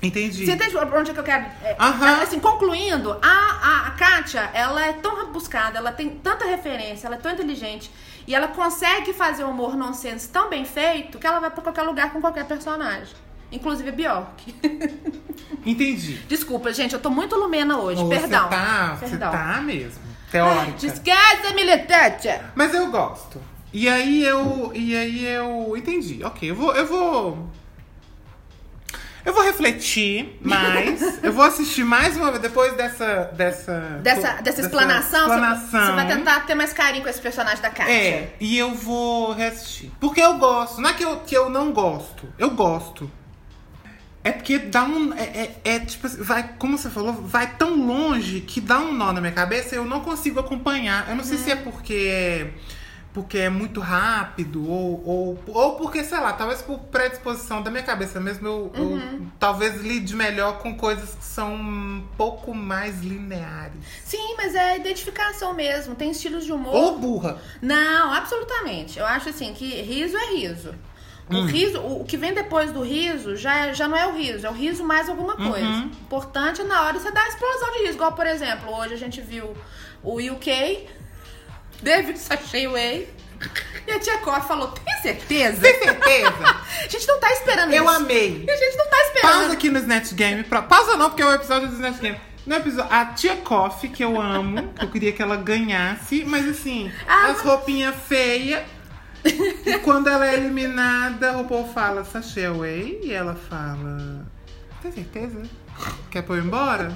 Entendi. Você entende onde é que eu quero? É, Aham. Assim, concluindo, a, a, a Kátia, ela é tão rebuscada, ela tem tanta referência, ela é tão inteligente e ela consegue fazer o humor nonsense tão bem feito que ela vai pra qualquer lugar com qualquer personagem. Inclusive a Bjork. Entendi. Desculpa, gente, eu tô muito lumena hoje. Ô, Perdão. Você tá, você Perdão. tá mesmo. Teórica. Desgraça militante! Mas eu gosto. E aí eu. E aí eu. Entendi. Ok, eu vou. Eu vou. Eu vou refletir mais. eu vou assistir mais uma vez depois dessa. Dessa, Dessa, dessa explanação, você- explanação. Você vai tentar ter mais carinho com esse personagem da Kátia. É, e eu vou reassistir. Porque eu gosto. Não é que eu, que eu não gosto. Eu gosto. É porque dá um. É, é- é tipo assim, vai, como você falou, vai tão longe que dá um nó na minha cabeça e eu não consigo acompanhar. Eu não sei se é porque é. Porque é muito rápido, ou, ou, ou porque, sei lá, talvez por predisposição da minha cabeça mesmo, eu, eu Uhum. talvez lide melhor com coisas que são um pouco mais lineares. Sim, mas é identificação mesmo. Tem estilos de humor. Ou burra. Não, absolutamente. Eu acho assim que riso é riso. O Hum. riso, o o que vem depois do riso já, já não é o riso, é o riso mais alguma coisa. Uhum. Importante é na hora você dar a explosão de riso. Igual, por exemplo, hoje a gente viu o UK, David Sachei Way. E a tia Cor falou: tem certeza? Tem certeza? a gente não tá esperando Eu isso. amei. A gente não tá esperando. Pausa aqui no Snatch Game. Pra... Pausa não, porque é o episódio do Snatch Game. No episódio, a tia Coffee, que eu amo, que eu queria que ela ganhasse, mas assim, Ah, as roupinhas feias. E quando ela é eliminada, o povo fala sachê away e ela fala. Tem certeza? Quer pôr eu embora?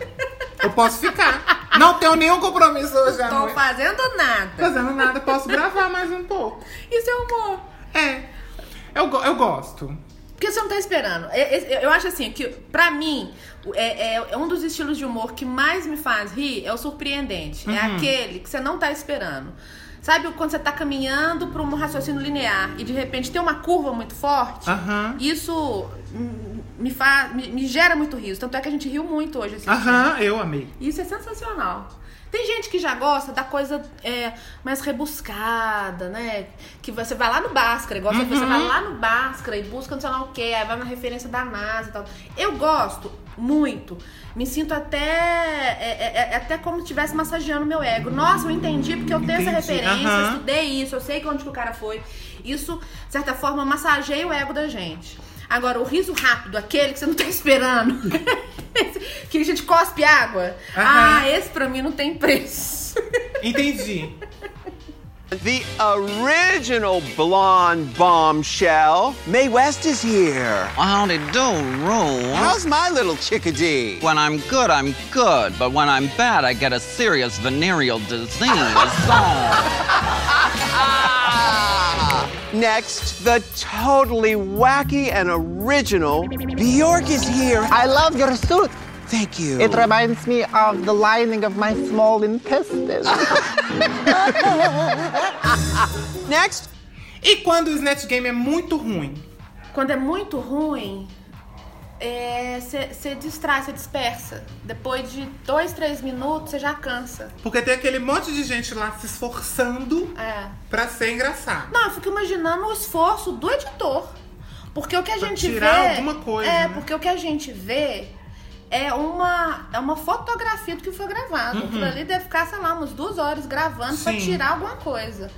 Eu posso ficar. Não tenho nenhum compromisso hoje à Tô noite. fazendo nada. Fazendo nada, posso gravar mais um pouco. Isso é humor. É. Eu, go- eu gosto. Porque você não tá esperando. É- é- Eu acho assim, que pra mim, é, é- é um dos estilos de humor que mais me faz rir é o surpreendente. É Uhum. aquele que você não tá esperando. Sabe quando você tá caminhando pra um raciocínio linear e de repente tem uma curva muito forte? Aham. Isso me, faz, me, me gera muito riso. Tanto é que a gente riu muito hoje. assistindo. Aham, eu amei. Isso é sensacional. Tem gente que já gosta da coisa é, mais rebuscada, né? Que você vai lá no Bhaskara, igual você, você vai lá no Bhaskara e busca não sei lá o que, aí vai na referência da NASA e tal. Eu gosto muito. Me sinto até. É, é- é até como se estivesse massageando meu ego. Nossa, eu entendi porque eu tenho essa Entendi, referência, eu aham. estudei isso, eu sei onde que o cara foi. Isso, de certa forma, massageia o ego da gente. Agora, o riso rápido, aquele que você não tá esperando, que a gente cospe água, ah, esse pra mim não tem preço. Entendi. The original blonde bombshell. Mae West is here. Howdy do, Rue. How's my little chickadee? When I'm good, I'm good, but when I'm bad, I get a serious venereal disease. Next, the totally wacky and original Bjork is here. I love your suit. Thank you. It reminds me of the lining of my small intestine. Next, E quando o Snatch Game é muito ruim? Quando é muito ruim, você distrai, você dispersa. Depois de dois, três minutos, você já cansa. Porque tem aquele monte de gente lá se esforçando É. pra ser engraçado. Não, eu fico imaginando o esforço do editor. Porque o que a Pra gente tirar vê. alguma coisa, É, né? porque o que a gente vê é uma, é uma fotografia do que foi gravado. Uhum. Aquilo ali deve ficar, sei lá, umas duas horas gravando pra Sim. tirar alguma coisa.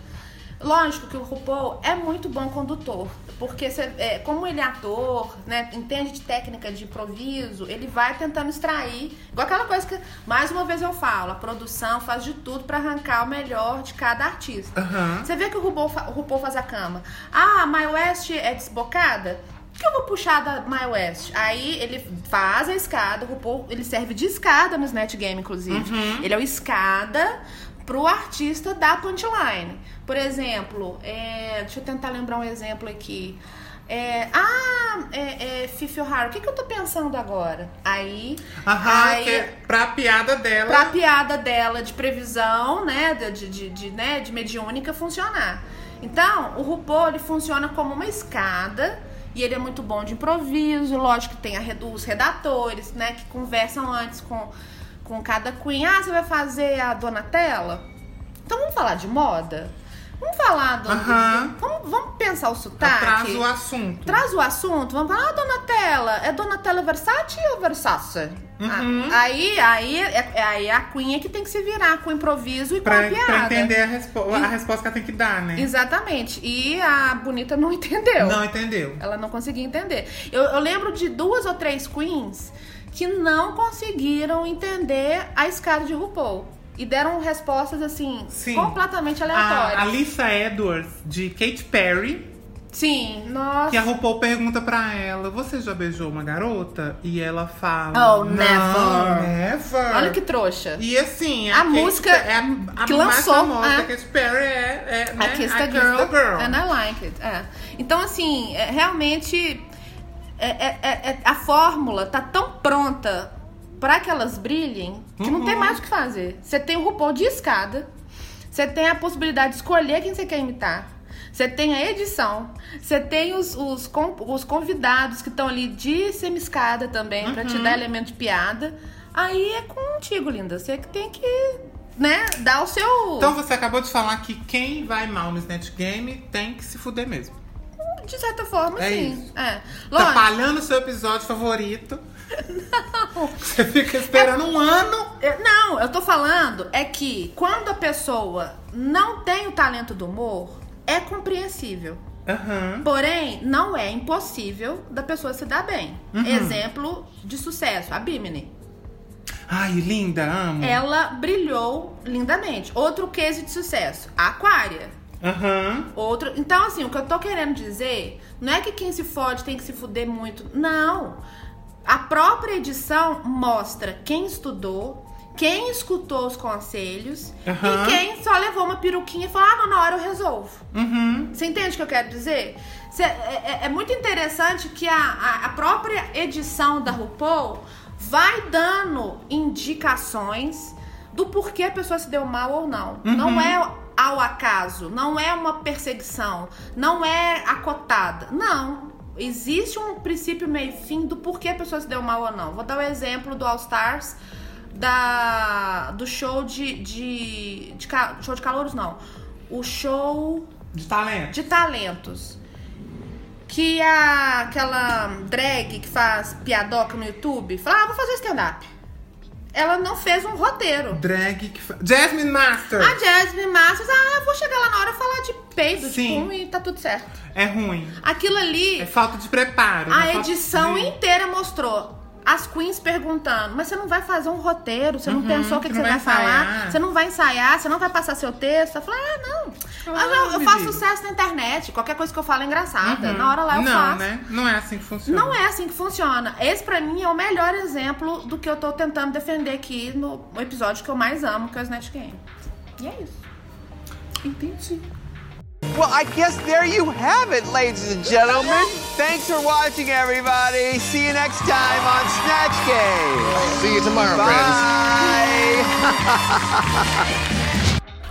Lógico que o RuPaul é muito bom condutor. Porque cê- é, como ele é ator, né, entende de técnica de improviso, ele vai tentando extrair. Igual aquela coisa que, mais uma vez eu falo, a produção faz de tudo pra arrancar o melhor de cada artista. Você vê que o RuPaul, o RuPaul faz a cama. Ah, a My West é desbocada? O que eu vou puxar da My West? Aí ele faz a escada, o RuPaul, ele serve de escada no Snatch Game, inclusive. Ele é o escada pro artista da punchline. Por exemplo, é, deixa eu tentar lembrar um exemplo aqui. É, ah, é, é, Fifi O'Hara, o que, que eu tô pensando agora? Aí, Aham, aí que é pra piada dela. pra piada dela de previsão, né, de, de, de, né, de mediúnica funcionar. Então, o RuPaul, ele funciona como uma escada e ele é muito bom de improviso, lógico que tem a os redatores, né, que conversam antes com, com cada queen. Ah, você vai fazer a Donatella? Então vamos falar de moda? Vamos falar do... Aham. Vamos, vamos pensar o sotaque? Traz o assunto. Traz o assunto, vamos falar, ah, Donatella, é Donatella Versace ou Versace? Uhum. Ah, aí, aí, é, é- aí a Queen é que tem que se virar com improviso e com Pra, a piada. pra entender a, respo a resposta que ela tem que dar, né? Exatamente. E a Bonita não entendeu. Não entendeu. Ela não conseguia entender. Eu, eu lembro de duas ou três queens que não conseguiram entender a escada de RuPaul. E deram respostas, assim, Sim. completamente A aleatórias. Alissa Edwards, de Katy Perry, Sim, nossa. Que a RuPaul pergunta pra ela: Você já beijou uma garota? E ela fala: Oh, "Não, never. never. Olha que trouxa. E assim, A Katy música é a, a que lançou, famosa é. da Katy Perry é, é né? I Kiss the Girl, and I Like It. É. Então, assim, é, realmente é- é- é- é- a fórmula tá tão pronta pra que elas brilhem que não Uhum. tem mais o que fazer. Você tem o RuPaul de escada, você tem a possibilidade de escolher quem você quer imitar. Você tem a edição, você tem os, os, os convidados que estão ali de semi-escada também, pra te Uhum. dar elemento de piada. Aí é contigo, linda. Você que tem que, né, dar o seu. Então você acabou de falar que quem vai mal no Snatch Game tem que se fuder mesmo. De certa forma, É sim. isso. É. Tá Lógico. o seu episódio favorito. Você fica esperando um ano. Eu- Não, eu tô falando é que quando a pessoa não tem o talento do humor, é compreensível. Aham. Porém, não é impossível da pessoa se dar bem. Uhum. Exemplo de sucesso, a Bimini. Ai, linda, amo. Ela brilhou lindamente. Outro case de sucesso, a Aquária. Aham. Outro. Então, assim, o que eu tô querendo dizer não é que quem se fode tem que se fuder muito. Não. A própria edição mostra quem estudou, quem escutou os conselhos Aham. e quem só levou uma peruquinha e falou: ah, não, na hora eu resolvo. Uhum. Você entende o que eu quero dizer? Cê- é, é- é muito interessante que a, a- a própria edição da RuPaul vai dando indicações do porquê a pessoa se deu mal ou não. Uhum. Não é ao acaso, não é uma perseguição, não é acotada. Não. Existe um princípio meio fim do porquê a pessoa se deu mal ou não. Vou dar o exemplo do All Stars da, do show de, de, de show de calouros, não. O show De talento. de talentos. Que a, aquela drag que faz piadoca no YouTube fala, ah, vou fazer stand-up. Ela não fez um roteiro. Drag que fa... Jasmine Master. A Jasmine Masters, ah, vou chegar lá na hora e falar de peido, de Sim. pum e tá tudo certo. É ruim. Aquilo ali, É falta de preparo. a né? Edição de- inteira mostrou as queens perguntando, mas você não vai fazer um roteiro, você não Uhum, pensou o que, você que você não vai, vai falar, você não vai ensaiar, você não vai passar seu texto. Eu falei, ah, não. Ah, eu, eu faço sucesso na internet, qualquer coisa que eu falo é engraçada. Uhum. Na hora lá eu não, faço. né? Não é assim que funciona. Não é assim que funciona. Esse pra mim é o melhor exemplo do que eu tô tentando defender aqui no episódio que eu mais amo, que é o Snatch Game. E é isso. Entendi. Well, I guess there you have it, ladies and gentlemen. Thanks for watching, everybody. See you next time on Snatch Game. See you tomorrow, Bye.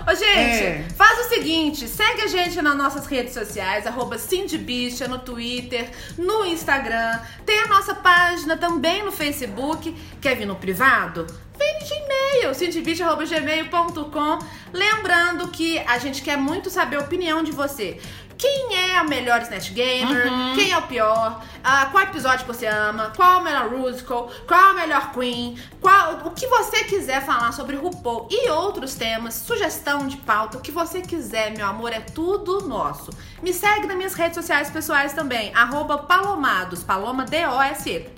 Ô, gente, É. faz o seguinte, segue a gente nas nossas redes sociais, arroba Cindy Bicha, no Twitter, no Instagram. Tem a nossa página também no Facebook. Quer vir no privado? Vem de e-mail, cindybicha.gmail.com. Lembrando que a gente quer muito saber a opinião de você. Quem é a melhor Snatch Gamer? Uhum. Quem é o pior? Ah, qual episódio você ama? Qual é o melhor musical? Qual é a melhor Queen? Qual, o que você quiser falar sobre RuPaul e outros temas, sugestão de pauta, o que você quiser, meu amor, é tudo nosso. Me segue nas minhas redes sociais pessoais também, arroba palomados, paloma D-O-S-E.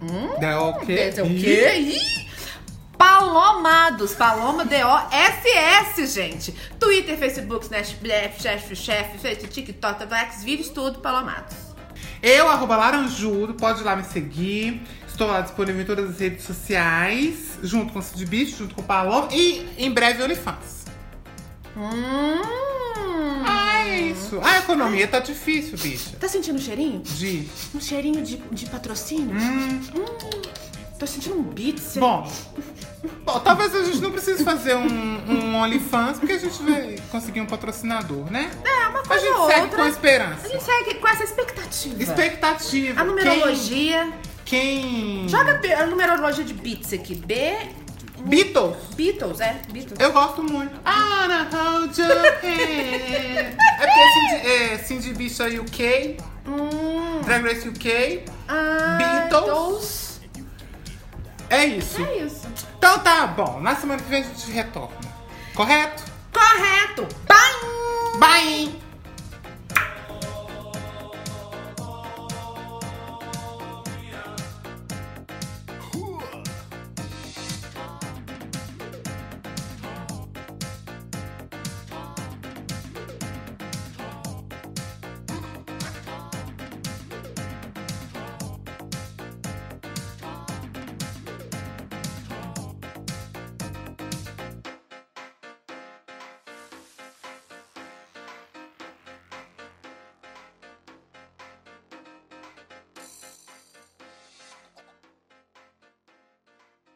Hum? É o quê? Dizer o quê? Palomados, Paloma D-O-S-S, gente. Twitter, Facebook, Snapchat, Chef, Chef, Facebook, TikTok, Vax, vídeos, tudo, Palomados. Eu, arroba Laranjudo, pode ir lá me seguir. Estou lá disponível em todas as redes sociais, junto com o Cid Bicho, junto com o Paloma e em breve OnlyFans. Hum. Ah, é isso. A economia tá difícil, bicha. Tá sentindo um cheirinho? De. Um cheirinho de, de patrocínio? Hum. Tô sentindo um beat. Bom, bom, talvez a gente não precise fazer um, um OnlyFans, porque a gente vai conseguir um patrocinador, né? É, uma A coisa gente ou segue outra. com esperança. A gente segue com essa expectativa. Expectativa. A numerologia. Quem. quem... Joga a numerologia de beats aqui. B. Beatles. Beatles, é. Beatles. Eu gosto muito. I wanna hold your hand. É porque é Cindy, é Cindy Bicha UK, Hum. Drag Race UK, Ah, Beatles. É isso. É isso. Então tá bom. Na semana que vem a gente retorna. Correto? Correto. Bye! Bye!